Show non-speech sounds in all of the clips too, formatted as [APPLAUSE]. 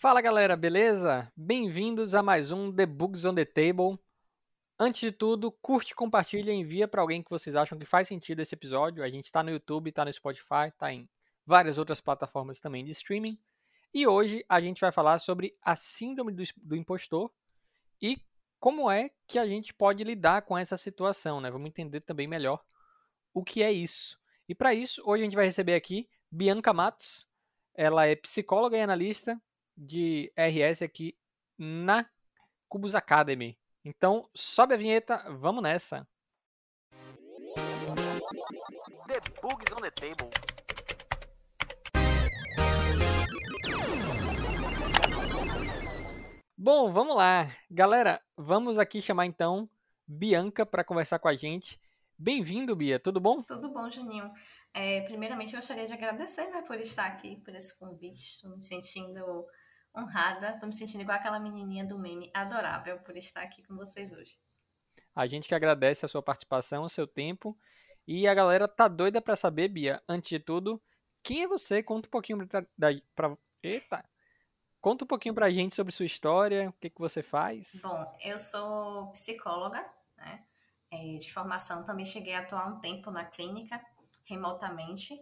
Fala galera, beleza? Bem-vindos a mais um The Bugs on the Table. Antes de tudo, curte, compartilha envia para alguém que vocês acham que faz sentido esse episódio. A gente está no YouTube, está no Spotify, está em várias outras plataformas também de streaming. E hoje a gente vai falar sobre a síndrome do, do impostor e como é que a gente pode lidar com essa situação, né? Vamos entender também melhor o que é isso. E para isso, hoje a gente vai receber aqui Bianca Matos. Ela é psicóloga e analista de RS aqui na Cubus Academy. Então, sobe a vinheta, vamos nessa. The Bugs on the Table. Bom, vamos lá. Galera, vamos aqui chamar então Bianca para conversar com a gente. Bem-vindo, Bia. Tudo bom? Tudo bom, Juninho. É, primeiramente, eu gostaria de agradecer né, por estar aqui, por esse convite. Estou me sentindo honrada, estou me sentindo igual aquela menininha do meme, adorável por estar aqui com vocês hoje. A gente que agradece a sua participação, o seu tempo. E a galera tá doida para saber, Bia, antes de tudo, quem é você? Conta um pouquinho pra, pra, Eita! Conta um pouquinho pra gente sobre sua história, o que, que você faz. Bom, eu sou psicóloga, né? É, de formação também cheguei a atuar um tempo na clínica, remotamente.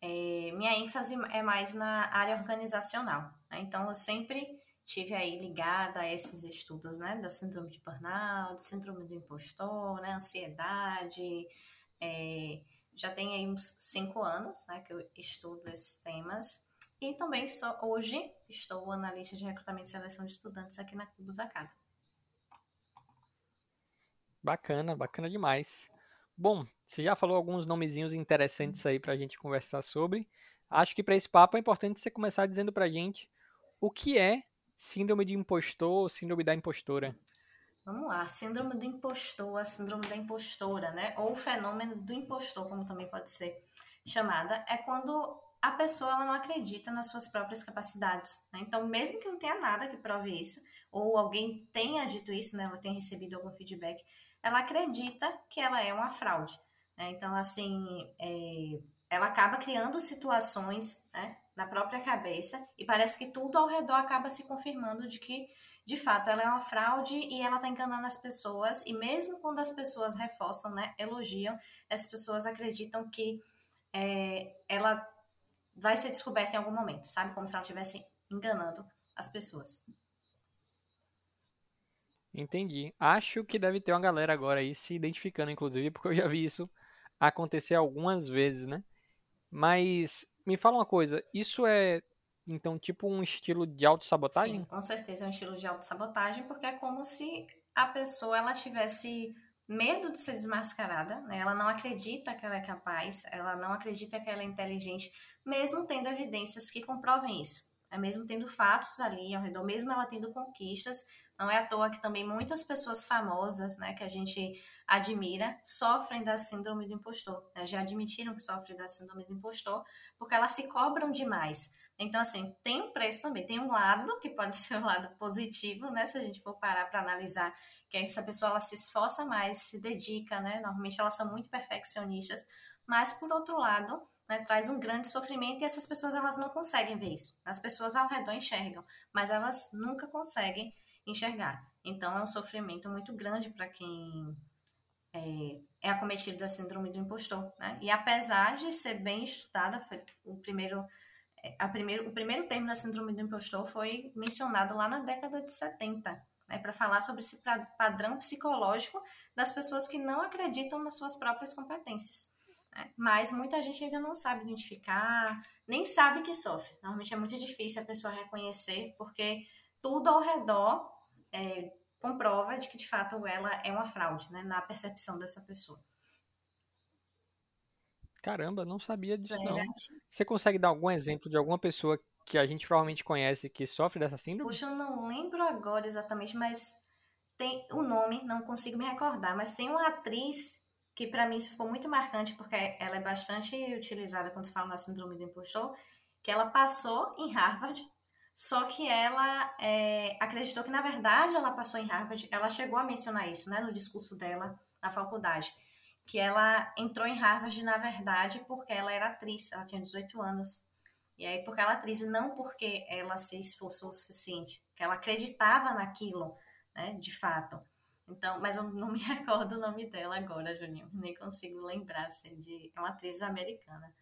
É, minha ênfase é mais na área organizacional? Então eu sempre tive aí ligada a esses estudos, né? Da síndrome de burnout, síndrome do impostor, né? Ansiedade. É, já tem aí uns cinco anos, né? Que eu estudo esses temas. E também só hoje estou analista de recrutamento e seleção de estudantes aqui na Cubus Academy. Bacana, bacana demais. Bom, você já falou alguns nomezinhos interessantes aí para a gente conversar sobre. Acho que para esse papo é importante você começar dizendo para a gente o que é síndrome de impostor, síndrome da impostora. Vamos lá, síndrome do impostor, a síndrome da impostora, né? Ou fenômeno do impostor, como também pode ser chamada, é quando a pessoa ela não acredita nas suas próprias capacidades. Né? Então, mesmo que não tenha nada que prove isso, ou alguém tenha dito isso, né, ela tenha recebido algum feedback, ela acredita que ela é uma fraude. Né? Então, assim, é, ela acaba criando situações né, na própria cabeça e parece que tudo ao redor acaba se confirmando de que, de fato, ela é uma fraude e ela está enganando as pessoas. E mesmo quando as pessoas reforçam, né, elogiam, as pessoas acreditam que é, ela vai ser descoberta em algum momento, sabe? Como se ela estivesse enganando as pessoas. Entendi. Acho que deve ter uma galera agora aí se identificando, inclusive, porque eu já vi isso acontecer algumas vezes, né? Mas me fala uma coisa, isso é então tipo um estilo de autossabotagem? Sim, com certeza é um estilo de autossabotagem, porque é como se a pessoa ela tivesse medo de ser desmascarada, né? Ela não acredita que ela é capaz, ela não acredita que ela é inteligente, mesmo tendo evidências que comprovem isso. Né? Mesmo tendo fatos ali ao redor, mesmo ela tendo conquistas, não é à toa que também muitas pessoas famosas, né, que a gente admira, sofrem da síndrome do impostor. Né? Já admitiram que sofrem da síndrome do impostor, porque elas se cobram demais. Então, assim, tem um preço também, tem um lado, que pode [LAUGHS] ser um lado positivo, né? Se a gente for parar para analisar, que é que essa pessoa ela se esforça mais, se dedica, né? Normalmente elas são muito perfeccionistas, mas por outro lado, né, traz um grande sofrimento e essas pessoas elas não conseguem ver isso. As pessoas ao redor enxergam, mas elas nunca conseguem enxergar. Então é um sofrimento muito grande para quem é, é, acometido da síndrome do impostor. Né? E apesar de ser bem estudada, o primeiro a primeiro, o primeiro termo da síndrome do impostor foi mencionado lá na década de 70, né, para falar sobre esse padrão psicológico das pessoas que não acreditam nas suas próprias competências. Né? Mas muita gente ainda não sabe identificar, nem sabe que sofre. Normalmente é muito difícil a pessoa reconhecer, porque tudo ao redor é, comprova de que de fato ela é uma fraude, né, na percepção dessa pessoa. Caramba, não sabia disso é, não. Você consegue dar algum exemplo de alguma pessoa que a gente provavelmente conhece que sofre dessa síndrome? Puxa, eu não lembro agora exatamente, mas tem o nome, não consigo me recordar, mas tem uma atriz que para mim isso ficou muito marcante porque ela é bastante utilizada quando se fala da síndrome do impostor, que ela passou em Harvard, só que ela é, acreditou que na verdade ela passou em Harvard, ela chegou a mencionar isso, né, no discurso dela na faculdade que ela entrou em Harvard, na verdade, porque ela era atriz, ela tinha 18 anos. E aí, porque ela é atriz, não porque ela se esforçou o suficiente, que ela acreditava naquilo, né, de fato. Então, mas eu não me [LAUGHS] recordo o nome dela agora, Juninho. Nem consigo lembrar, assim, de... É uma atriz americana.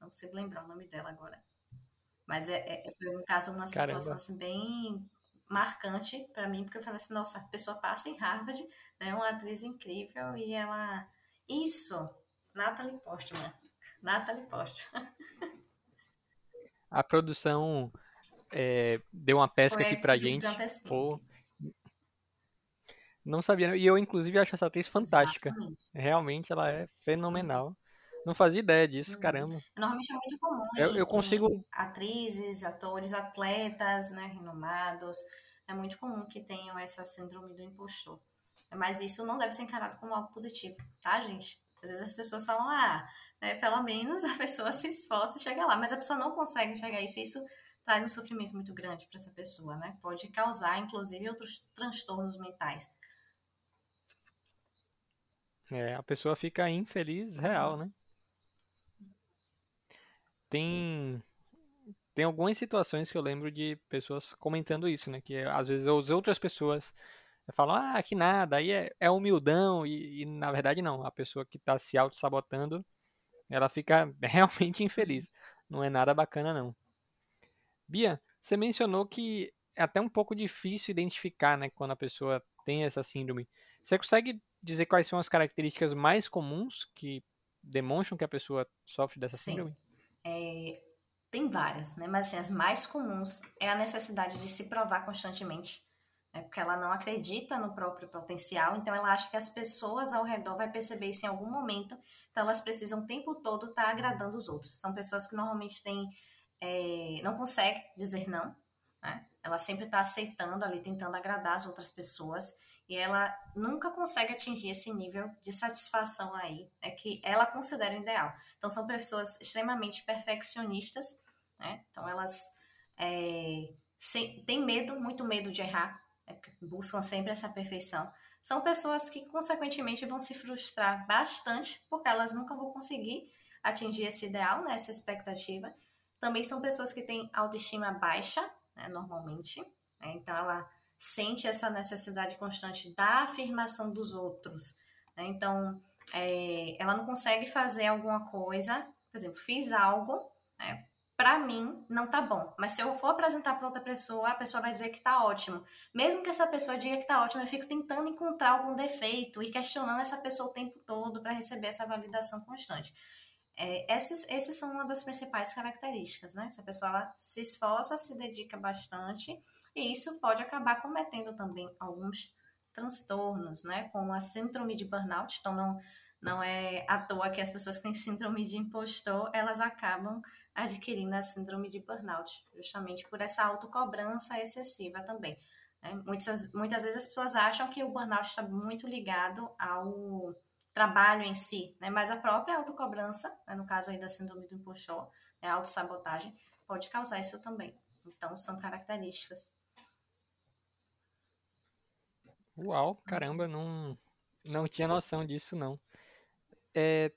Não consigo lembrar o nome dela agora. Mas é, é foi um caso, uma situação, assim, bem marcante para mim, porque eu falei assim, nossa, a pessoa passa em Harvard, é né, uma atriz incrível, e ela... Isso! Natalie Portman. [LAUGHS] Natalie Portman. A produção é, deu uma pesca Foi aqui pra gente. Pô, não sabia. E eu, inclusive, acho essa atriz fantástica. Exatamente. Realmente, ela é fenomenal. Não fazia ideia disso, hum. caramba. Normalmente é muito comum. Eu, eu consigo. Atrizes, atores, atletas, né, renomados. É muito comum que tenham essa síndrome do impostor. Mas isso não deve ser encarado como algo positivo, tá, gente? Às vezes as pessoas falam, ah, né, pelo menos a pessoa se esforça e chega lá. Mas a pessoa não consegue chegar a isso. E isso traz um sofrimento muito grande para essa pessoa, né? Pode causar, inclusive, outros transtornos mentais. É, a pessoa fica infeliz real, né? Tem tem algumas situações que eu lembro de pessoas comentando isso, né? Que às vezes as outras pessoas falam, ah, que nada, aí é, é humildão, e, e, na verdade não. A pessoa que está se auto-sabotando, ela fica [LAUGHS] realmente infeliz. Não é nada bacana, não. Bia, você mencionou que é até um pouco difícil identificar, né, quando a pessoa tem essa síndrome. Você consegue dizer quais são as características mais comuns que demonstram que a pessoa sofre dessa Sim. síndrome? É, tem várias, né? Mas assim, as mais comuns é a necessidade de se provar constantemente. Né? Porque ela não acredita no próprio potencial, então ela acha que as pessoas ao redor vai perceber isso em algum momento. Então elas precisam o tempo todo estar tá agradando os outros. São pessoas que normalmente têm, é, não conseguem dizer não, né? Ela sempre está aceitando ali, tentando agradar as outras pessoas e ela nunca consegue atingir esse nível de satisfação aí, é que ela considera ideal. Então são pessoas extremamente perfeccionistas, né? Então elas é, sem, têm medo, muito medo de errar, né? buscam sempre essa perfeição. São pessoas que consequentemente vão se frustrar bastante porque elas nunca vão conseguir atingir esse ideal, né? Essa expectativa. Também são pessoas que têm autoestima baixa, né? normalmente. Né? Então ela sente essa necessidade constante da afirmação dos outros. Né? Então, é, ela não consegue fazer alguma coisa, por exemplo, fiz algo, né? para mim não tá bom, mas se eu for apresentar para outra pessoa, a pessoa vai dizer que tá ótimo. Mesmo que essa pessoa diga que tá ótimo, eu fico tentando encontrar algum defeito e questionando essa pessoa o tempo todo para receber essa validação constante. É, esses, esses são uma das principais características, né? Essa pessoa ela se esforça, se dedica bastante, e isso pode acabar cometendo também alguns transtornos, né? Como a síndrome de burnout. Então, não, não é à toa que as pessoas que têm síndrome de impostor, elas acabam adquirindo a síndrome de burnout, justamente por essa autocobrança excessiva também. Né? Muitas, muitas vezes as pessoas acham que o burnout está muito ligado ao trabalho em si, né? mas a própria autocobrança, né? no caso aí da síndrome do impostor, né? a autossabotagem, pode causar isso também. Então, são características Uau, caramba, não, não tinha noção disso, não. É,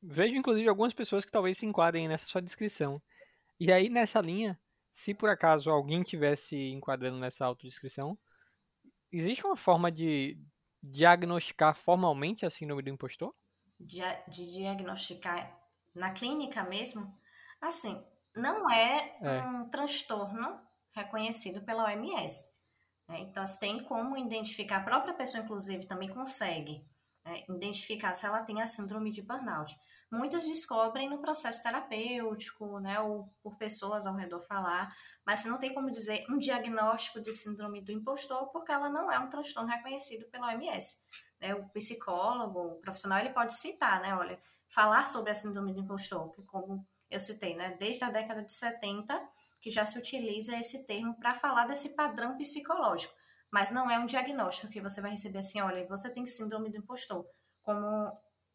vejo, inclusive, algumas pessoas que talvez se enquadrem nessa sua descrição. E aí, nessa linha, se por acaso alguém tivesse enquadrando nessa autodescrição, existe uma forma de diagnosticar formalmente a síndrome do impostor? De, de diagnosticar na clínica mesmo? Assim, não é, é. um transtorno reconhecido pela OMS. Né? Então, tem como identificar, a própria pessoa, inclusive, também consegue né, identificar se ela tem a síndrome de burnout. Muitas descobrem no processo terapêutico, né, ou por pessoas ao redor falar, mas você não tem como dizer um diagnóstico de síndrome do impostor, porque ela não é um transtorno reconhecido pela OMS. Né? O psicólogo, o profissional, ele pode citar, né, olha, falar sobre a síndrome do impostor, que como eu citei, né, desde a década de 70, que já se utiliza esse termo para falar desse padrão psicológico, mas não é um diagnóstico que você vai receber assim, olha, você tem síndrome do impostor, como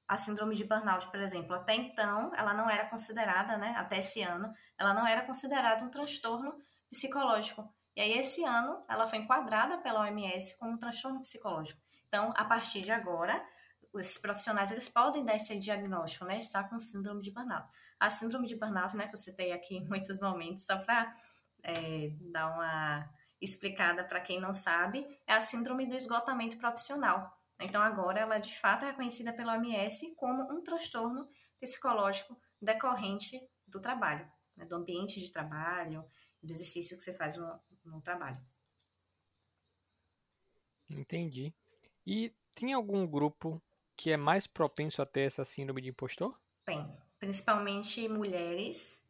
a síndrome de burnout, por exemplo. Até então, ela não era considerada, né, até esse ano, ela não era considerada um transtorno psicológico. E aí, esse ano, ela foi enquadrada pela OMS como um transtorno psicológico. Então, a partir de agora, esses profissionais eles podem dar esse diagnóstico, né? Estar com síndrome de burnout. A síndrome de burnout, né, que eu citei aqui em muitos momentos, só para é, dar uma explicada para quem não sabe, é a síndrome do esgotamento profissional. Então, agora ela de fato é reconhecida pela OMS como um transtorno psicológico decorrente do trabalho, né, do ambiente de trabalho, do exercício que você faz no, no trabalho. Entendi. E tem algum grupo que é mais propenso a ter essa síndrome de impostor? Tem, principalmente mulheres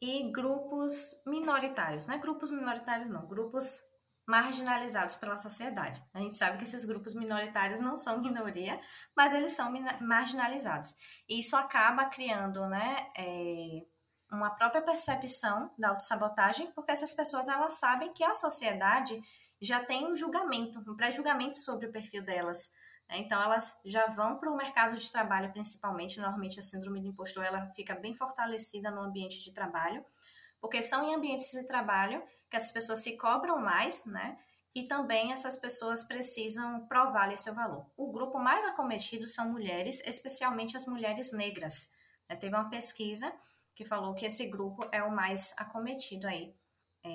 e grupos minoritários, não é grupos minoritários não, grupos marginalizados pela sociedade. A gente sabe que esses grupos minoritários não são [LAUGHS] minoria, mas eles são marginalizados. E isso acaba criando, né, é, uma própria percepção da autossabotagem, porque essas pessoas elas sabem que a sociedade já tem um julgamento, um pré-julgamento sobre o perfil delas. Né? Então, elas já vão para o mercado de trabalho, principalmente. Normalmente, a síndrome do impostor ela fica bem fortalecida no ambiente de trabalho, porque são em ambientes de trabalho que as pessoas se cobram mais, né? E também essas pessoas precisam provar seu valor. O grupo mais acometido são mulheres, especialmente as mulheres negras. Né? Teve uma pesquisa que falou que esse grupo é o mais acometido aí é,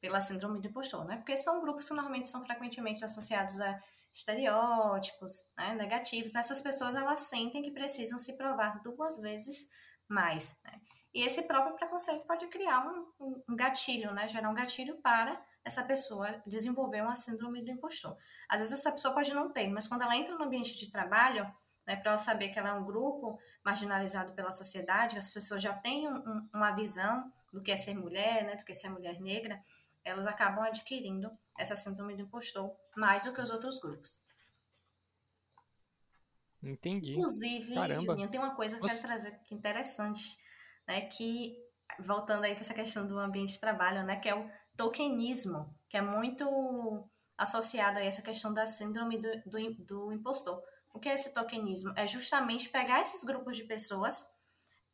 pela síndrome do impostor, né? Porque são grupos que normalmente são frequentemente associados a estereótipos né, negativos. Essas pessoas elas sentem que precisam se provar duas vezes mais. Né? E esse próprio preconceito pode criar um, um, gatilho, né? Gerar um gatilho para essa pessoa desenvolver uma síndrome do impostor. Às vezes essa pessoa pode não ter, mas quando ela entra no ambiente de trabalho, né, para ela saber que ela é um grupo marginalizado pela sociedade, as pessoas já têm um, uma visão do que é ser mulher, né, do que é ser mulher negra, elas acabam adquirindo essa síndrome do impostor mais do que os outros grupos. Entendi. Inclusive, Juninho, tem uma coisa que eu quero trazer é interessante, né, que voltando aí para essa questão do ambiente de trabalho, né, que é o tokenismo, que é muito associado a essa questão da síndrome do, do, do impostor. O que é esse tokenismo? É justamente pegar esses grupos de pessoas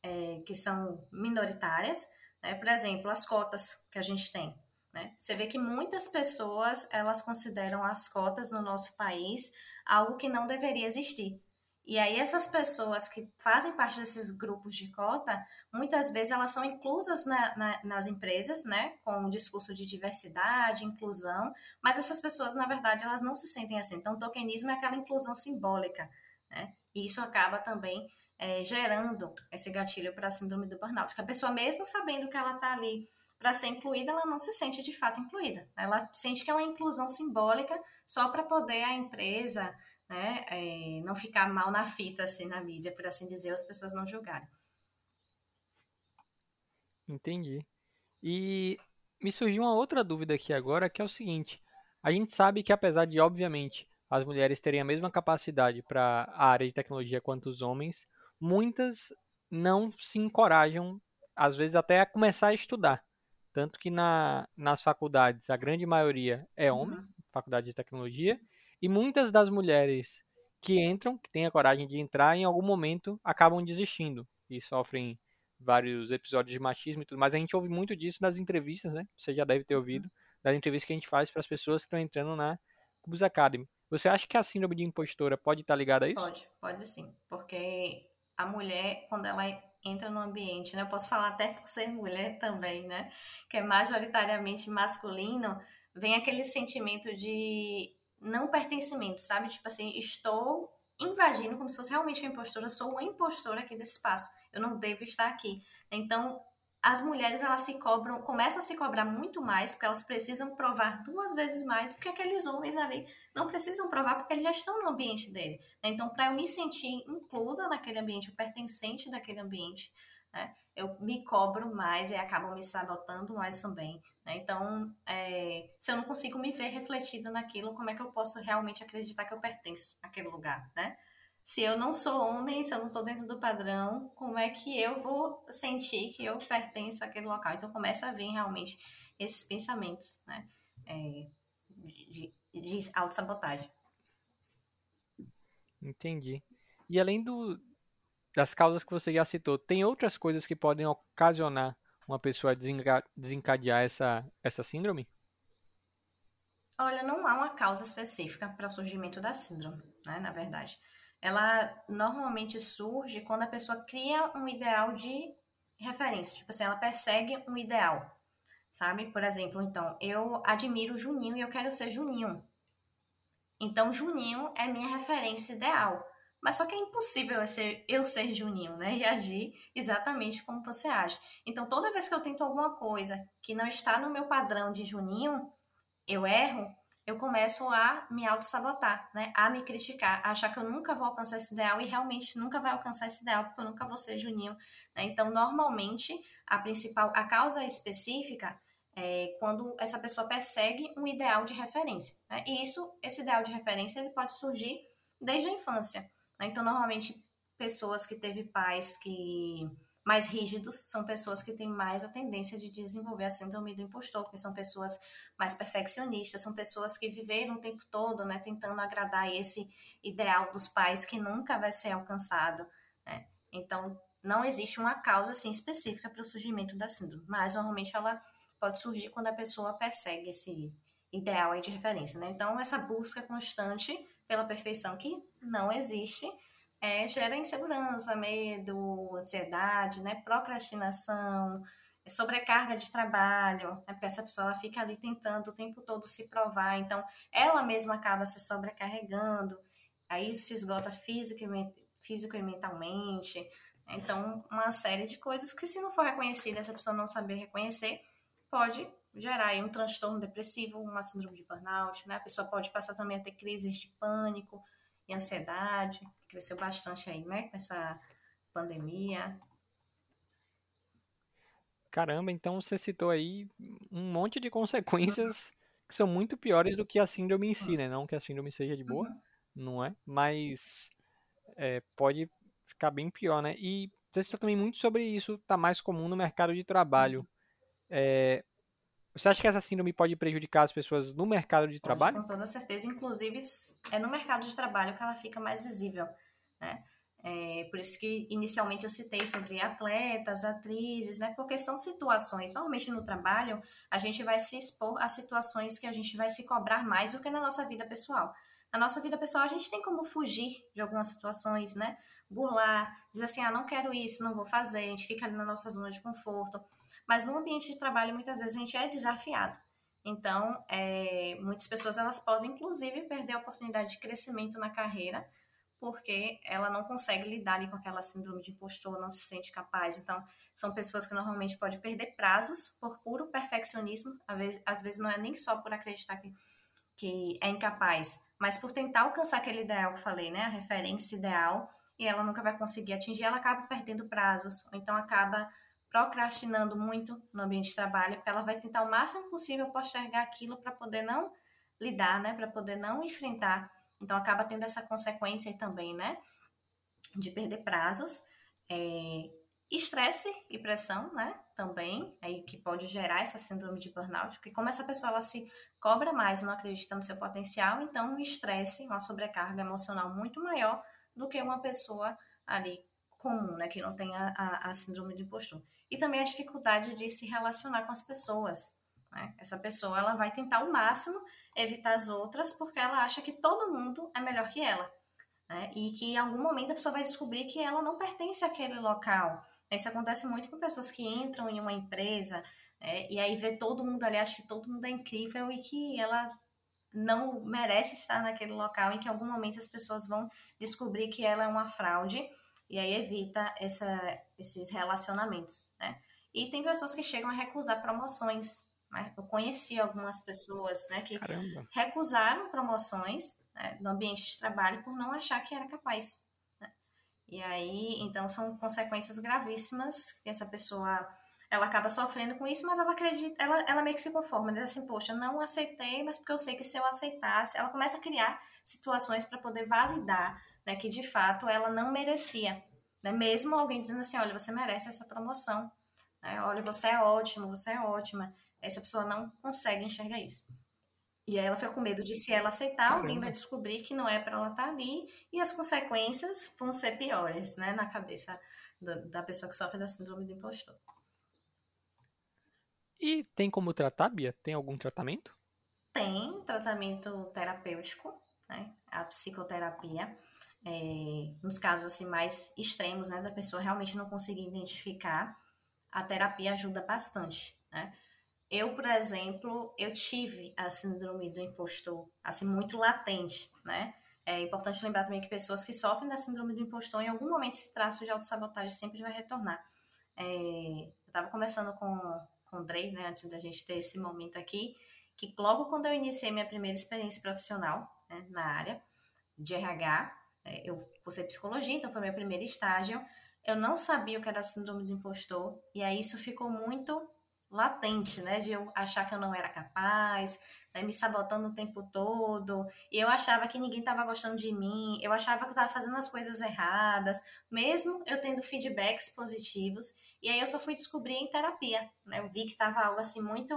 é, que são minoritárias, né, por exemplo, as cotas que a gente tem. Né? Você vê que muitas pessoas elas consideram as cotas no nosso país algo que não deveria existir. E aí essas pessoas que fazem parte desses grupos de cota, muitas vezes elas são inclusas na, na, nas empresas, né, com um discurso de diversidade, inclusão, mas essas pessoas, na verdade, elas não se sentem assim. Então, o tokenismo é aquela inclusão simbólica, né, e isso acaba também é, gerando esse gatilho para a síndrome do burnout, porque a pessoa, mesmo sabendo que ela está ali para ser incluída, ela não se sente de fato incluída. Ela sente que é uma inclusão simbólica só para poder a empresa né, é, não ficar mal na fita, assim, na mídia, por assim dizer, as pessoas não julgarem. Entendi. E me surgiu uma outra dúvida aqui agora, que é o seguinte: a gente sabe que apesar de, obviamente, as mulheres terem a mesma capacidade para a área de tecnologia quanto os homens, muitas não se encorajam, às vezes até a começar a estudar. Tanto que na, nas faculdades a grande maioria é homem, uhum. faculdade de tecnologia, e muitas das mulheres que entram, que têm a coragem de entrar, em algum momento acabam desistindo e sofrem vários episódios de machismo e tudo. Mas a gente ouve muito disso nas entrevistas, né? Você já deve ter ouvido, das entrevistas que a gente faz para as pessoas que estão entrando na Cubus Academy. Você acha que a síndrome de impostora pode estar ligada a isso? Pode, pode sim. Porque a mulher, quando ela entra no ambiente, né? Eu posso falar até por ser mulher também, né? Que é majoritariamente masculino, vem aquele sentimento de não pertencimento, sabe? Tipo assim, estou invadindo como se fosse realmente uma impostora, sou uma impostora aqui desse espaço. Eu não devo estar aqui. Então, as mulheres elas se cobram, começam a se cobrar muito mais, porque elas precisam provar duas vezes mais, porque aqueles homens ali não precisam provar porque eles já estão no ambiente dele. Né? Então, para eu me sentir inclusa naquele ambiente, pertencente daquele ambiente, né? eu me cobro mais e acabo me sabotando mais também. Né? Então, é, se eu não consigo me ver refletida naquilo, como é que eu posso realmente acreditar que eu pertenço àquele lugar, né? Se eu não sou homem, se eu não estou dentro do padrão, como é que eu vou sentir que eu pertenço àquele local? Então começa a vir realmente esses pensamentos, né? É, de, de autossabotagem. Entendi. E além do, das causas que você já citou, tem outras coisas que podem ocasionar uma pessoa desencadear essa, essa síndrome? Olha, não há uma causa específica para o surgimento da síndrome, né, na verdade. Ela normalmente surge quando a pessoa cria um ideal de referência. Tipo assim, ela persegue um ideal, sabe? Por exemplo, então, eu admiro Juninho e eu quero ser Juninho. Então, Juninho é minha referência ideal. Mas só que é impossível eu ser, eu ser Juninho, né? [LAUGHS] E agir exatamente como você age. Então, toda vez que eu tento alguma coisa que não está no meu padrão de Juninho, eu erro, eu começo a me auto-sabotar, né? A me criticar, a achar que eu nunca vou alcançar esse ideal e realmente nunca vai alcançar esse ideal, porque eu nunca vou ser Juninho. Né? Então, normalmente, a principal, a causa específica é quando essa pessoa persegue um ideal de referência. Né? E isso, esse ideal de referência, ele pode surgir desde a infância. Né? Então, normalmente, pessoas que teve pais que mais rígidos são pessoas que têm mais a tendência de desenvolver a síndrome do impostor, porque são pessoas mais perfeccionistas, são pessoas que viveram o tempo todo, né, tentando agradar esse ideal dos pais que nunca vai ser alcançado, né? Então, não existe uma causa assim específica para o surgimento da síndrome, mas normalmente ela pode surgir quando a pessoa persegue esse ideal aí de referência, né? Então, essa busca constante pela perfeição que não existe, é, gera insegurança, medo, ansiedade, né, procrastinação, sobrecarga de trabalho, né, porque essa pessoa fica ali tentando o tempo todo se provar, então ela mesma acaba se sobrecarregando, aí se esgota físico e, físico e mentalmente, então uma série de coisas que se não for reconhecida, essa pessoa não saber reconhecer, pode gerar aí um transtorno depressivo, uma síndrome de burnout, né, a pessoa pode passar também a ter crises de pânico, e ansiedade, cresceu bastante aí, né, com essa pandemia. Caramba, então você citou aí um monte de consequências [LAUGHS] que são muito piores do que a síndrome em si, né? Não que a síndrome seja de boa, uhum. não é? Mas é, pode ficar bem pior, né? E você citou também muito sobre isso, tá mais comum no mercado de trabalho. Uhum. É, você acha que essa síndrome pode prejudicar as pessoas no mercado de trabalho? Com toda certeza. Inclusive, é no mercado de trabalho que ela fica mais visível, né? É, por isso que inicialmente eu citei sobre atletas, atrizes, né? Porque são situações, normalmente no trabalho, a gente vai se expor a situações que a gente vai se cobrar mais do que na nossa vida pessoal. Na nossa vida pessoal, a gente tem como fugir de algumas situações, né? Burlar, dizer assim, ah, não quero isso, não vou fazer, a gente fica ali na nossa zona de conforto. Mas no ambiente de trabalho, muitas vezes a gente é desafiado. Então, é, muitas pessoas elas podem, inclusive, perder a oportunidade de crescimento na carreira, porque ela não consegue lidar com aquela síndrome de impostor, não se sente capaz. Então, são pessoas que normalmente podem perder prazos por puro perfeccionismo, às vezes, às vezes não é nem só por acreditar que, que é incapaz, mas por tentar alcançar aquele ideal que eu falei, né, a referência ideal, e ela nunca vai conseguir atingir, ela acaba perdendo prazos, ou então acaba procrastinando muito no ambiente de trabalho, porque ela vai tentar o máximo possível postergar aquilo para poder não lidar, né, para poder não enfrentar. Então acaba tendo essa consequência também, né, de perder prazos, é, estresse e pressão, né, também, aí que pode gerar essa síndrome de burnout, porque como essa pessoa ela se cobra mais e não acredita no seu potencial, então um estresse, uma sobrecarga emocional muito maior do que uma pessoa ali comum, né, que não tem a, a, a síndrome de impostor e também a dificuldade de se relacionar com as pessoas. Né? Essa pessoa ela vai tentar ao máximo evitar as outras porque ela acha que todo mundo é melhor que ela. Né? E que em algum momento a pessoa vai descobrir que ela não pertence àquele local. Isso acontece muito com pessoas que entram em uma empresa né? e aí vê todo mundo ali, acha que todo mundo é incrível e que ela não merece estar naquele local e que em algum momento as pessoas vão descobrir que ela é uma fraude e aí evita essa, esses relacionamentos, né? E tem pessoas que chegam a recusar promoções, né? Eu conheci algumas pessoas, né, que Caramba. recusaram promoções né, no ambiente de trabalho por não achar que era capaz. Né? E aí, então, são consequências gravíssimas que essa pessoa ela acaba sofrendo com isso, mas ela acredita, ela, ela meio que se conforma, diz assim, poxa, não aceitei, mas porque eu sei que se eu aceitasse, ela começa a criar situações para poder validar né, que de fato ela não merecia. Né? Mesmo alguém dizendo assim, olha, você merece essa promoção, né? olha, você é ótimo, você é ótima. Essa pessoa não consegue enxergar isso. E aí ela fica com medo de se ela aceitar, Caramba. alguém vai descobrir que não é para ela estar tá ali e as consequências vão ser piores, né, na cabeça da, da pessoa que sofre da síndrome do impostor. E tem como tratar, Bia? Tem algum tratamento? Tem tratamento terapêutico, né? A psicoterapia. É, nos casos assim mais extremos, né, da pessoa realmente não conseguir identificar, a terapia ajuda bastante, né? Eu, por exemplo, eu tive a síndrome do impostor, assim, muito latente, né? É importante lembrar também que pessoas que sofrem da síndrome do impostor, em algum momento esse traço de autossabotagem sempre vai retornar. É, eu estava conversando com, com o Drey, né, antes da gente ter esse momento aqui, que logo quando eu iniciei minha primeira experiência profissional né, na área de RH, eu cursei psicologia, então foi meu primeiro estágio, eu não sabia o que era síndrome do impostor, e aí isso ficou muito latente, né, de eu achar que eu não era capaz, né, me sabotando o tempo todo, e eu achava que ninguém estava gostando de mim, eu achava que eu estava fazendo as coisas erradas, mesmo eu tendo feedbacks positivos, e aí eu só fui descobrir em terapia, né, eu vi que estava algo assim muito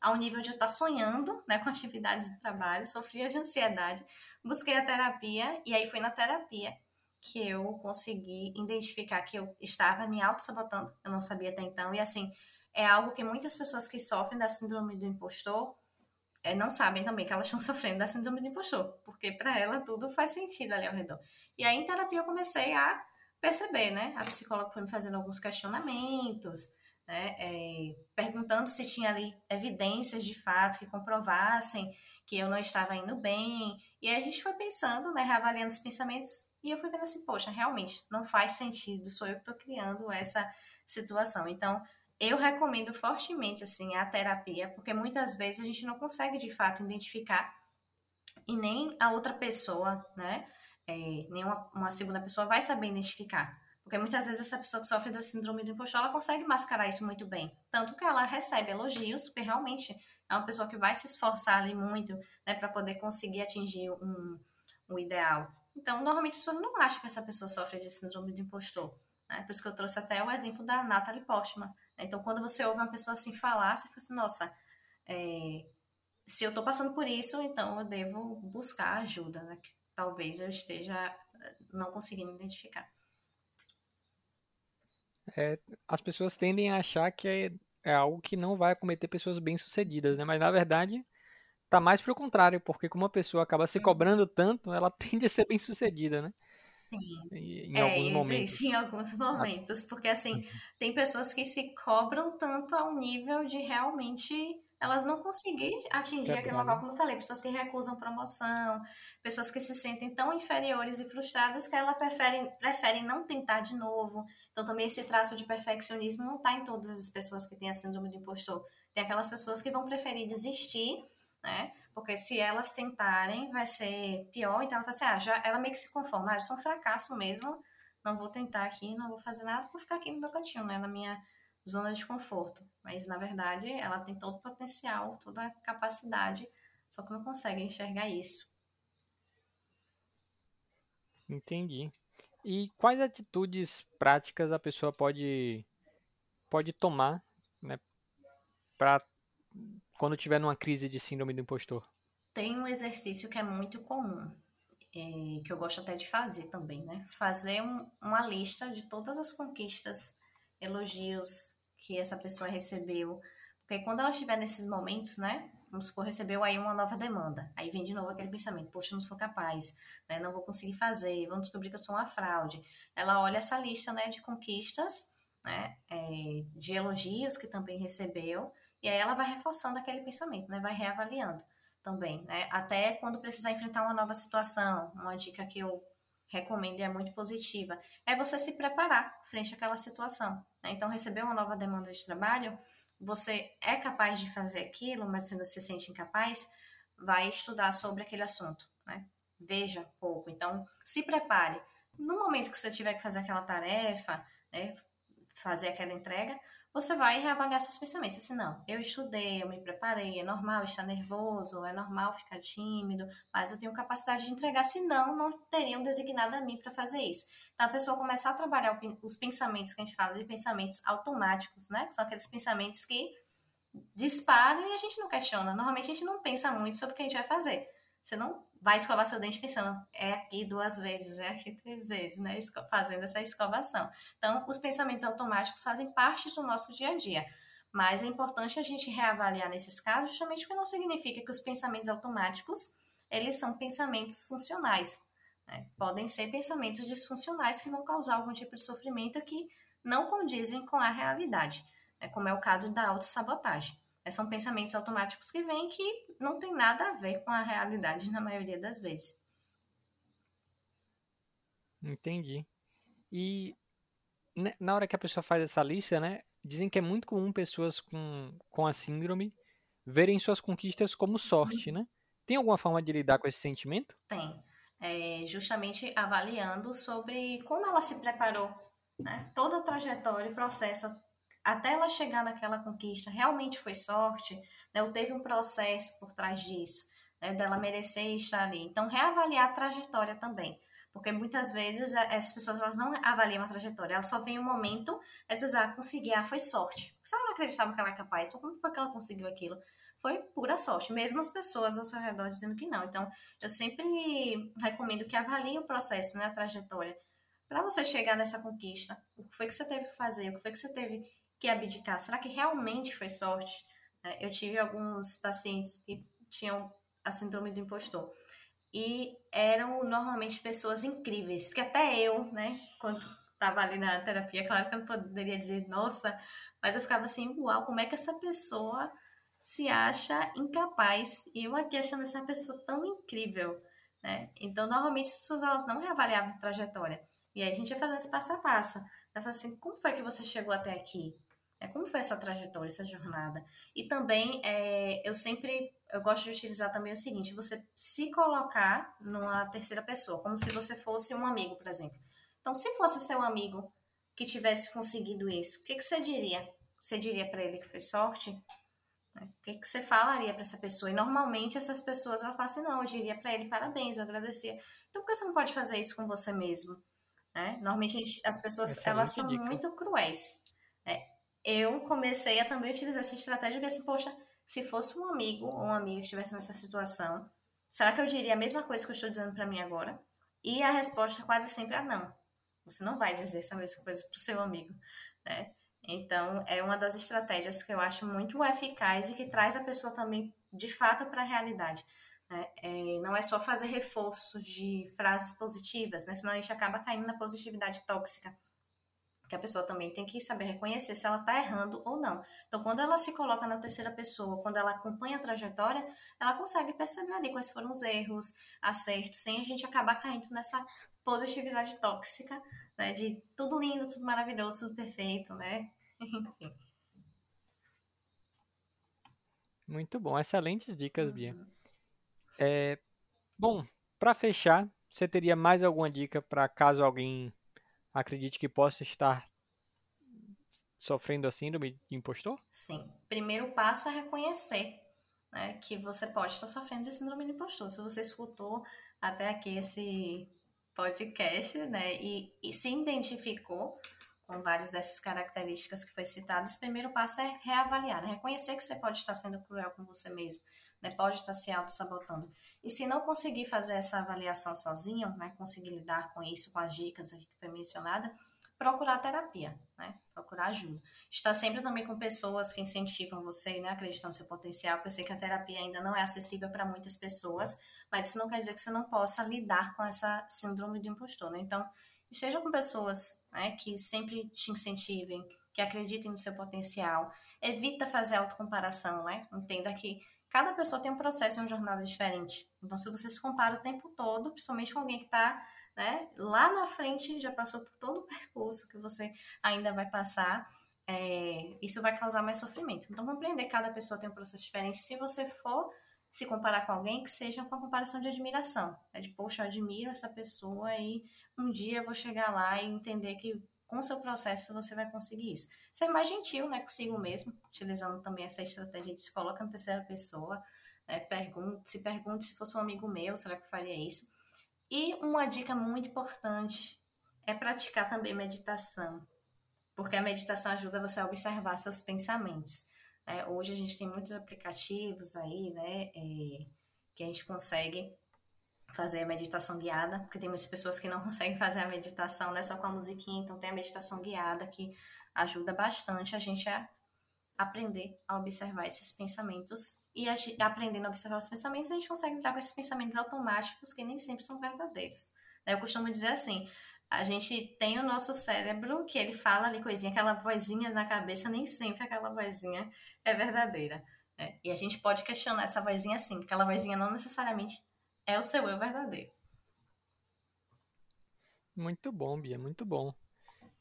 ao nível de eu estar sonhando, né, com atividades de trabalho, sofria de ansiedade, busquei a terapia, e aí foi na terapia que eu consegui identificar que eu estava me auto-sabotando, eu não sabia até então, e assim, é algo que muitas pessoas que sofrem da síndrome do impostor é, não sabem também que elas [LAUGHS] estão sofrendo da síndrome do impostor, porque para ela tudo faz sentido ali ao redor. E aí em terapia eu comecei a perceber, né? A psicóloga foi me fazendo alguns questionamentos, né? É, perguntando se tinha ali evidências de fato que comprovassem que eu não estava indo bem. E aí a gente foi pensando, né? Reavaliando os pensamentos e eu fui vendo assim, poxa, realmente não faz sentido, sou eu que estou criando essa situação. Então, eu recomendo fortemente assim a terapia, porque muitas vezes a gente não consegue de fato identificar e nem a outra pessoa, né? É, nem uma, uma, segunda pessoa vai saber identificar. Porque muitas vezes essa pessoa que sofre da síndrome do impostor, ela consegue mascarar isso muito bem. Tanto que ela recebe elogios, porque realmente é uma pessoa que vai se esforçar ali muito, né, para poder conseguir atingir um, um ideal. Então, normalmente as pessoas não acham que essa pessoa sofre de síndrome do impostor. Né? Por isso que eu trouxe até o exemplo da Natalie Portman. Então, quando você ouve uma pessoa assim falar, você fica assim, nossa, é, se eu estou passando por isso, então eu devo buscar ajuda, né? Que talvez eu esteja eh, não conseguindo identificar. É, as pessoas tendem a achar que é, é algo que não vai acometer pessoas bem-sucedidas, né? Mas na verdade, tá mais pro contrário, porque como a pessoa acaba se cobrando tanto, ela [LAUGHS] tende a ser bem-sucedida, né? Sim. Em é, alguns momentos. Isso, em alguns momentos. Porque, assim, tem pessoas que se cobram tanto ao nível de realmente elas não conseguirem atingir aquele local, como eu falei, pessoas que recusam promoção, pessoas que se sentem tão inferiores e frustradas que elas preferem, preferem não tentar de novo. Então, também esse traço de perfeccionismo não está em todas as pessoas que têm a síndrome do impostor. Tem aquelas pessoas que vão preferir desistir né? Porque se elas tentarem, vai ser pior. Então ela fala assim, ah, já, ela meio que se conforma, ah, eu sou um fracasso mesmo, não vou tentar aqui, não vou fazer nada, vou ficar aqui no meu cantinho, né? Na minha zona de conforto. Mas na verdade, ela tem todo o potencial, toda a capacidade, só que não consegue enxergar isso. Entendi. E quais atitudes práticas a pessoa pode pode tomar, né, para quando tiver numa crise de síndrome do impostor? Tem um exercício que é muito comum, é, que eu gosto até de fazer também, né? Fazer um, uma lista de todas as conquistas, elogios que essa pessoa recebeu. Porque quando ela estiver nesses momentos, né? Vamos supor, recebeu aí uma nova demanda. Aí vem de novo aquele pensamento, poxa, não sou capaz, né? Não vou conseguir fazer, vão descobrir que eu sou uma fraude. Ela olha essa lista, né, de conquistas, né? É, de elogios que também recebeu e aí ela vai reforçando aquele pensamento, né? Vai reavaliando também, né? Até quando precisar enfrentar uma nova situação, uma dica que eu recomendo e é muito positiva, é você se preparar frente àquela situação. Né? Então, receber uma nova demanda de trabalho, você é capaz de fazer aquilo, mas você se sente incapaz, vai estudar sobre aquele assunto, né? Veja pouco. Então, se prepare. No momento que você tiver que fazer aquela tarefa, né, fazer aquela entrega, você vai reavaliar seus pensamentos. Assim, não, eu estudei, eu me preparei, é normal estar nervoso, é normal ficar tímido, mas eu tenho capacidade de entregar, senão não teriam designado a mim para fazer isso. Então, a pessoa começar a trabalhar os pensamentos que a gente fala de pensamentos automáticos, né? Que são aqueles pensamentos que disparam e a gente não questiona. Normalmente a gente não pensa muito sobre o que a gente vai fazer. Você não vai escovar seu dente pensando, é aqui duas vezes, é aqui três vezes, né? Fazendo essa escovação. Então, os pensamentos automáticos fazem parte do nosso dia a dia. Mas é importante a gente reavaliar nesses casos, justamente porque não significa que os pensamentos automáticos, eles são pensamentos funcionais. Né? Podem ser pensamentos disfuncionais que vão causar algum tipo de sofrimento que não condizem com a realidade, né? como é o caso da autossabotagem. É, são pensamentos automáticos que vêm que não tem nada a ver com a realidade na maioria das vezes. Entendi. E né, na hora que a pessoa faz essa lista, né, dizem que é muito comum pessoas com, com a síndrome verem suas conquistas como sorte, né? Tem alguma forma de lidar com esse sentimento? Tem. É, justamente avaliando sobre como ela se preparou, né? Toda a trajetória e processo até ela chegar naquela conquista realmente foi sorte, né? ou teve um processo por trás disso, né? dela merecer estar ali. Então, reavaliar a trajetória também. Porque muitas vezes essas pessoas elas não avaliam a trajetória, elas só veem o um momento, é precisar conseguir, ah, foi sorte. Se ela não acreditava que ela era capaz, então como foi que ela conseguiu aquilo? Foi pura sorte, mesmo as pessoas ao seu redor dizendo que não. Então, eu sempre recomendo que avalie o processo, né, a trajetória, para você chegar nessa conquista. O que foi que você teve que fazer? O que foi que você teve que abdicar? Será que realmente foi sorte? É, eu tive alguns pacientes que tinham a síndrome do impostor e eram normalmente pessoas incríveis, que até eu, né, quando estava ali na terapia, claro que eu não poderia dizer, nossa, mas eu ficava assim, uau, como é que essa pessoa se acha incapaz e eu aqui achando essa pessoa tão incrível, né? Então, normalmente as pessoas elas não reavaliavam a trajetória. E aí a gente ia fazendo esse passo a passo. Ela fala assim, como foi que você chegou até aqui? É, como foi essa trajetória, essa jornada? E também, é, eu sempre, eu gosto de utilizar também o seguinte, você se colocar numa terceira pessoa, como se você fosse um amigo, por exemplo. Então, se fosse seu amigo que tivesse conseguido isso, o que, que você diria? Você diria para ele que foi sorte? Né? O que, que você falaria para essa pessoa? E normalmente essas pessoas elas falam assim, não, eu diria para ele parabéns, eu agradecia. Então, por que você não pode fazer isso com você mesmo? Né? Normalmente as pessoas Excelente elas são dica. muito cruéis. Né? Eu comecei a também utilizar essa estratégia ver assim, poxa, se fosse um amigo ou uma amiga que estivesse nessa situação, será que eu diria a mesma coisa que eu estou dizendo para mim agora? E a resposta quase sempre é não. Você não vai dizer essa mesma coisa para o seu amigo, né? Então, é uma das estratégias que eu acho muito eficaz e que traz a pessoa também, de fato, para a realidade. Né? É, não é só fazer reforços de frases positivas, né? Senão a gente acaba caindo na positividade tóxica que a pessoa também tem que saber reconhecer se ela está errando ou não. Então, quando ela se coloca na terceira pessoa, quando ela acompanha a trajetória, ela consegue perceber ali quais foram os erros, acertos, sem a gente acabar caindo nessa positividade tóxica, né? De tudo lindo, tudo maravilhoso, tudo perfeito, né? [LAUGHS] Enfim. Muito bom, excelentes dicas, Bia. Uhum. É, bom, para fechar, você teria mais alguma dica para caso alguém acredite que possa estar sofrendo a síndrome de impostor? Sim. Primeiro passo é reconhecer né, que você pode estar sofrendo de síndrome de impostor. Se você escutou até aqui esse podcast né, e, e se identificou com várias dessas características que foi citadas, o primeiro passo é reavaliar, né? reconhecer que você pode estar sendo cruel com você mesmo, né? pode estar se auto-sabotando. E se não conseguir fazer essa avaliação sozinho, né? conseguir lidar com isso, com as dicas que foi mencionada, procurar terapia, né? procurar ajuda. Estar sempre também com pessoas que incentivam você, né? acreditam no seu potencial, porque eu sei que a terapia ainda não é acessível para muitas pessoas, mas isso não quer dizer que você não possa lidar com essa síndrome do impostor. Né? Então, esteja com pessoas né, que sempre te incentivem, que acreditem no seu potencial. Evita fazer autocomparação, né? Entenda que cada pessoa tem um processo uma jornada diferente. Então, se você se compara o tempo todo, principalmente com alguém que está né, lá na frente, já passou por todo o percurso que você ainda vai passar, é, isso vai causar mais sofrimento. Então, compreender que cada pessoa tem um processo diferente. Se você for se comparar com alguém, que seja com a comparação de admiração. É de, poxa, eu admiro essa pessoa e um dia eu vou chegar lá e entender que com o seu processo você vai conseguir isso. Ser mais gentil, né, consigo mesmo, utilizando também essa estratégia de se coloca na terceira pessoa, né, pergunte, se pergunte se fosse um amigo meu, será que faria isso? E uma dica muito importante é praticar também meditação, porque a meditação ajuda você a observar seus pensamentos. É, hoje a gente tem muitos aplicativos aí, né, é, que a gente consegue fazer a meditação guiada, porque tem muitas pessoas que não [LAUGHS] conseguem fazer a meditação né, só com a musiquinha, então tem a meditação guiada que ajuda bastante a gente a aprender a observar esses pensamentos e a, aprendendo a observar os pensamentos, a gente consegue lidar com esses pensamentos automáticos que nem sempre são verdadeiros. Eu costumo dizer assim, a gente tem o nosso cérebro que ele fala ali coisinha, aquela vozinha na cabeça, nem sempre aquela vozinha é verdadeira. Né? E a gente pode questionar essa vozinha assim, aquela vozinha não necessariamente é o seu eu verdadeiro. Muito bom, Bia, muito bom.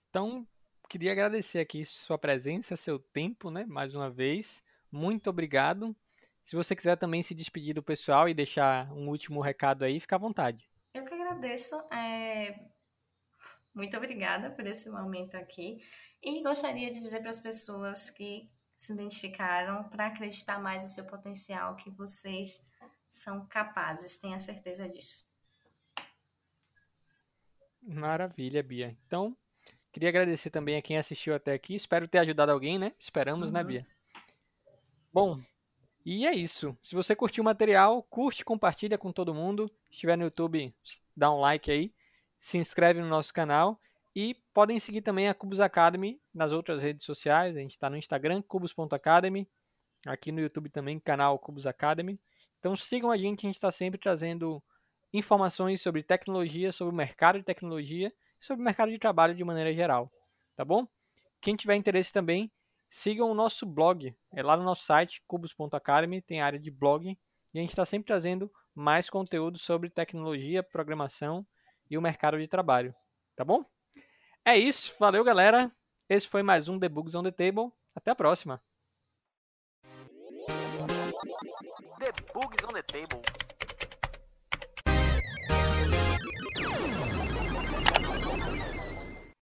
Então, queria agradecer aqui sua presença, seu tempo, né? Mais uma vez. Muito obrigado. Se você quiser também se despedir do pessoal e deixar um último recado aí, fica à vontade. Eu que agradeço. É... Muito obrigada por esse momento aqui. E gostaria de dizer para as pessoas que se identificaram para acreditar mais no seu potencial, que vocês são capazes, tenha certeza disso. Maravilha, Bia. Então, queria agradecer também a quem assistiu até aqui. Espero ter ajudado alguém, né? Esperamos, né, uhum. né, Bia? Bom, e é isso. Se você curtiu o material, curte, compartilha com todo mundo. Se estiver no YouTube, dá um like aí. Se inscreve no nosso canal. E podem seguir também a Cubus Academy nas outras redes sociais. A gente está no Instagram, cubus.academy. Aqui no YouTube também, canal Cubus Academy. Então sigam a gente, a gente está sempre trazendo informações sobre tecnologia, sobre o mercado de tecnologia sobre o mercado de trabalho de maneira geral, tá bom? Quem tiver interesse também, sigam o nosso blog, é lá no nosso site, cubos.academy, tem área de blog, e a gente está sempre trazendo mais conteúdo sobre tecnologia, programação e o mercado de trabalho, tá bom? É isso, valeu galera, esse foi mais um Debugs on the Table, até a próxima! Debugs on the Table